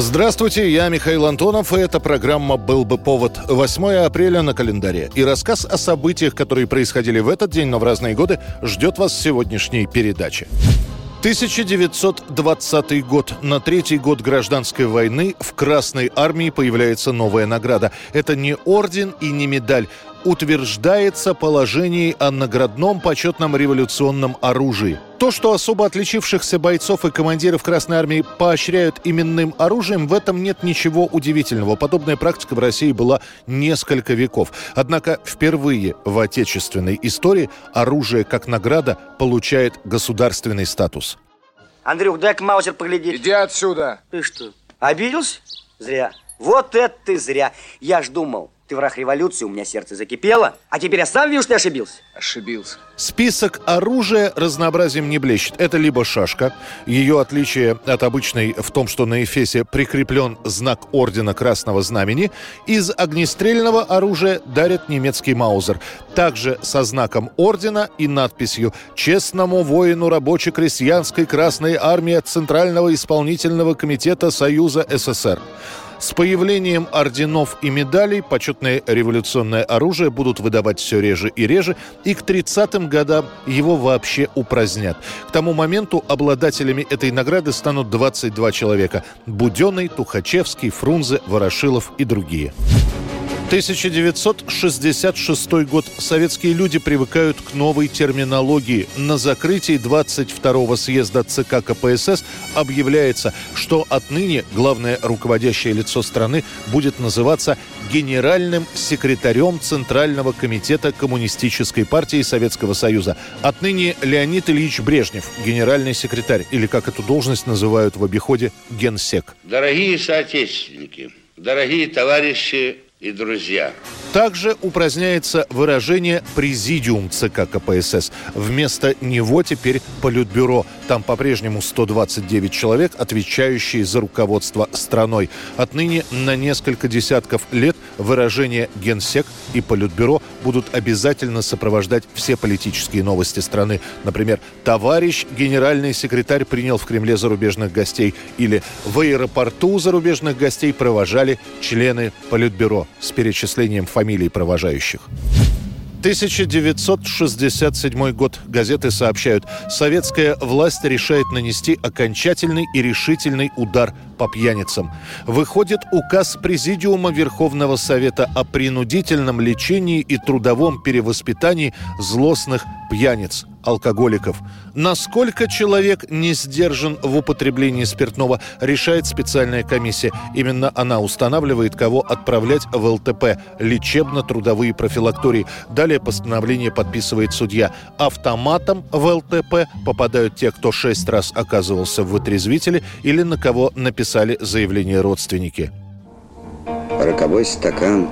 Здравствуйте, я Михаил Антонов, и эта программа «Был бы повод». 8 апреля на календаре. И рассказ о событиях, которые происходили в этот день, но в разные годы, ждет вас в сегодняшней передаче. 1920 год. На третий год гражданской войны в Красной армии появляется новая награда. Это не орден и не медаль. Утверждается положение о наградном почетном революционном оружии. То, что особо отличившихся бойцов и командиров Красной Армии поощряют именным оружием, в этом нет ничего удивительного. Подобная практика в России была несколько веков. Однако впервые в отечественной истории оружие как награда получает государственный статус. Андрюх, дай-ка маузер поглядеть. Иди отсюда. Ты что, обиделся? Зря. Вот это ты зря. Я ж думал, ты враг революции, у меня сердце закипело. А теперь я сам вижу, что ты ошибился. Ошибился. Список оружия разнообразием не блещет. Это либо шашка. Ее отличие от обычной в том, что на эфесе прикреплен знак Ордена Красного Знамени. Из огнестрельного оружия дарят немецкий маузер. Также со знаком Ордена и надписью «Честному воину рабоче-крестьянской Красной Армии от Центрального исполнительного комитета Союза СССР». С появлением орденов и медалей почетное революционное оружие будут выдавать все реже и реже, и к 30-м годам его вообще упразднят. К тому моменту обладателями этой награды станут 22 человека – Буденный, Тухачевский, Фрунзе, Ворошилов и другие. 1966 год. Советские люди привыкают к новой терминологии. На закрытии 22-го съезда ЦК КПСС объявляется, что отныне главное руководящее лицо страны будет называться генеральным секретарем Центрального комитета Коммунистической партии Советского Союза. Отныне Леонид Ильич Брежнев, генеральный секретарь, или как эту должность называют в обиходе, генсек. Дорогие соотечественники, дорогие товарищи и друзья. Также упраздняется выражение «президиум ЦК КПСС». Вместо него теперь Политбюро. Там по-прежнему 129 человек, отвечающие за руководство страной. Отныне на несколько десятков лет выражение «генсек» и «Политбюро» будут обязательно сопровождать все политические новости страны. Например, «Товарищ генеральный секретарь принял в Кремле зарубежных гостей» или «В аэропорту зарубежных гостей провожали члены Политбюро» с перечислением фамилий провожающих. 1967 год. Газеты сообщают, советская власть решает нанести окончательный и решительный удар по пьяницам. Выходит указ Президиума Верховного Совета о принудительном лечении и трудовом перевоспитании злостных пьяниц, алкоголиков. Насколько человек не сдержан в употреблении спиртного, решает специальная комиссия. Именно она устанавливает, кого отправлять в ЛТП – лечебно-трудовые профилактории. Далее постановление подписывает судья. Автоматом в ЛТП попадают те, кто шесть раз оказывался в вытрезвителе или на кого написали заявление родственники. Роковой стакан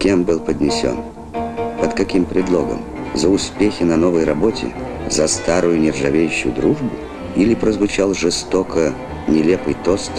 кем был поднесен? Под каким предлогом? За успехи на новой работе? За старую нержавеющую дружбу? Или прозвучал жестоко нелепый тост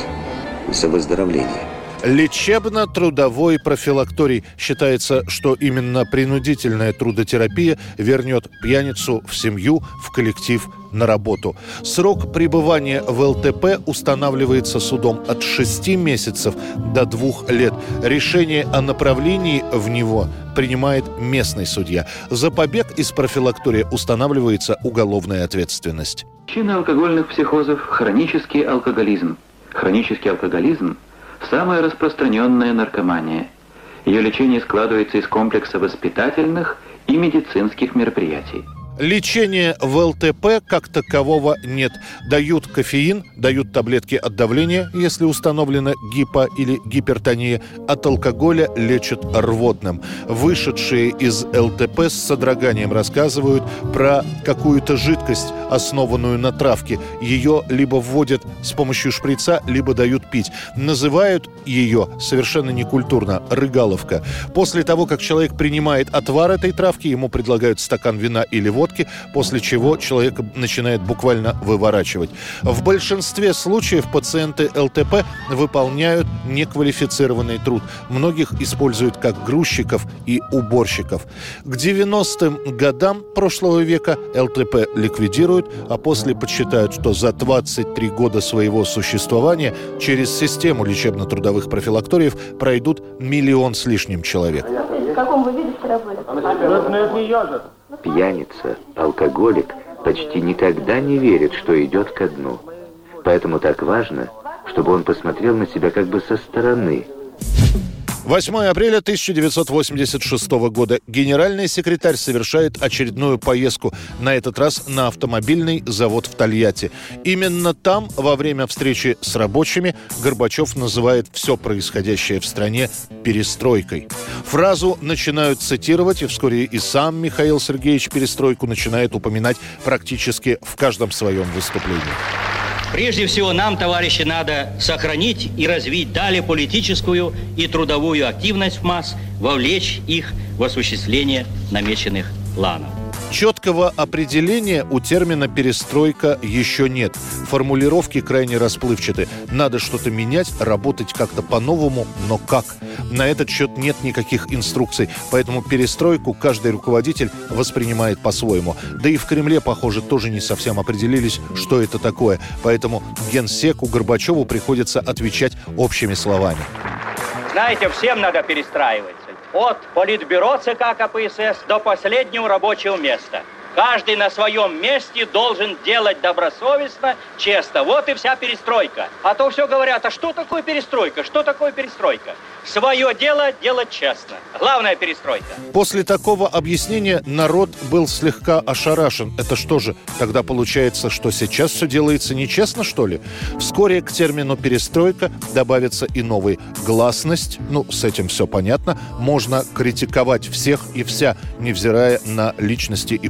за выздоровление? Лечебно-трудовой профилакторий. Считается, что именно принудительная трудотерапия вернет пьяницу в семью, в коллектив, на работу. Срок пребывания в ЛТП устанавливается судом от 6 месяцев до 2 лет. Решение о направлении в него принимает местный судья. За побег из профилактория устанавливается уголовная ответственность. Причина алкогольных психозов – хронический алкоголизм. Хронический алкоголизм – самая распространенная наркомания. Ее лечение складывается из комплекса воспитательных и медицинских мероприятий. Лечения в ЛТП как такового нет. Дают кофеин, дают таблетки от давления, если установлена гипо- или гипертония. От алкоголя лечат рвотным. Вышедшие из ЛТП с содроганием рассказывают про какую-то жидкость, основанную на травке. Ее либо вводят с помощью шприца, либо дают пить. Называют ее совершенно некультурно «рыгаловка». После того, как человек принимает отвар этой травки, ему предлагают стакан вина или водки, селедки, после чего человека начинает буквально выворачивать. В большинстве случаев пациенты ЛТП выполняют неквалифицированный труд. Многих используют как грузчиков и уборщиков. К 90-м годам прошлого века ЛТП ликвидируют, а после подсчитают, что за 23 года своего существования через систему лечебно-трудовых профилакториев пройдут миллион с лишним человек. В каком вы виде вчера были? Пьяница, алкоголик почти никогда не верит, что идет ко дну. Поэтому так важно, чтобы он посмотрел на себя как бы со стороны – 8 апреля 1986 года генеральный секретарь совершает очередную поездку, на этот раз на автомобильный завод в Тольятти. Именно там, во время встречи с рабочими, Горбачев называет все происходящее в стране перестройкой. Фразу начинают цитировать, и вскоре и сам Михаил Сергеевич перестройку начинает упоминать практически в каждом своем выступлении. Прежде всего, нам, товарищи, надо сохранить и развить далее политическую и трудовую активность в масс, вовлечь их в осуществление намеченных планов. Четкого определения у термина «перестройка» еще нет. Формулировки крайне расплывчаты. Надо что-то менять, работать как-то по-новому, но как? На этот счет нет никаких инструкций, поэтому перестройку каждый руководитель воспринимает по-своему. Да и в Кремле, похоже, тоже не совсем определились, что это такое. Поэтому генсеку Горбачеву приходится отвечать общими словами. Знаете, всем надо перестраиваться. От политбюро ЦК КПСС до последнего рабочего места. Каждый на своем месте должен делать добросовестно, честно. Вот и вся перестройка. А то все говорят, а что такое перестройка? Что такое перестройка? Свое дело делать честно. Главная перестройка. После такого объяснения народ был слегка ошарашен. Это что же, тогда получается, что сейчас все делается нечестно, что ли? Вскоре к термину «перестройка» добавится и новый «гласность». Ну, с этим все понятно. Можно критиковать всех и вся, невзирая на личности и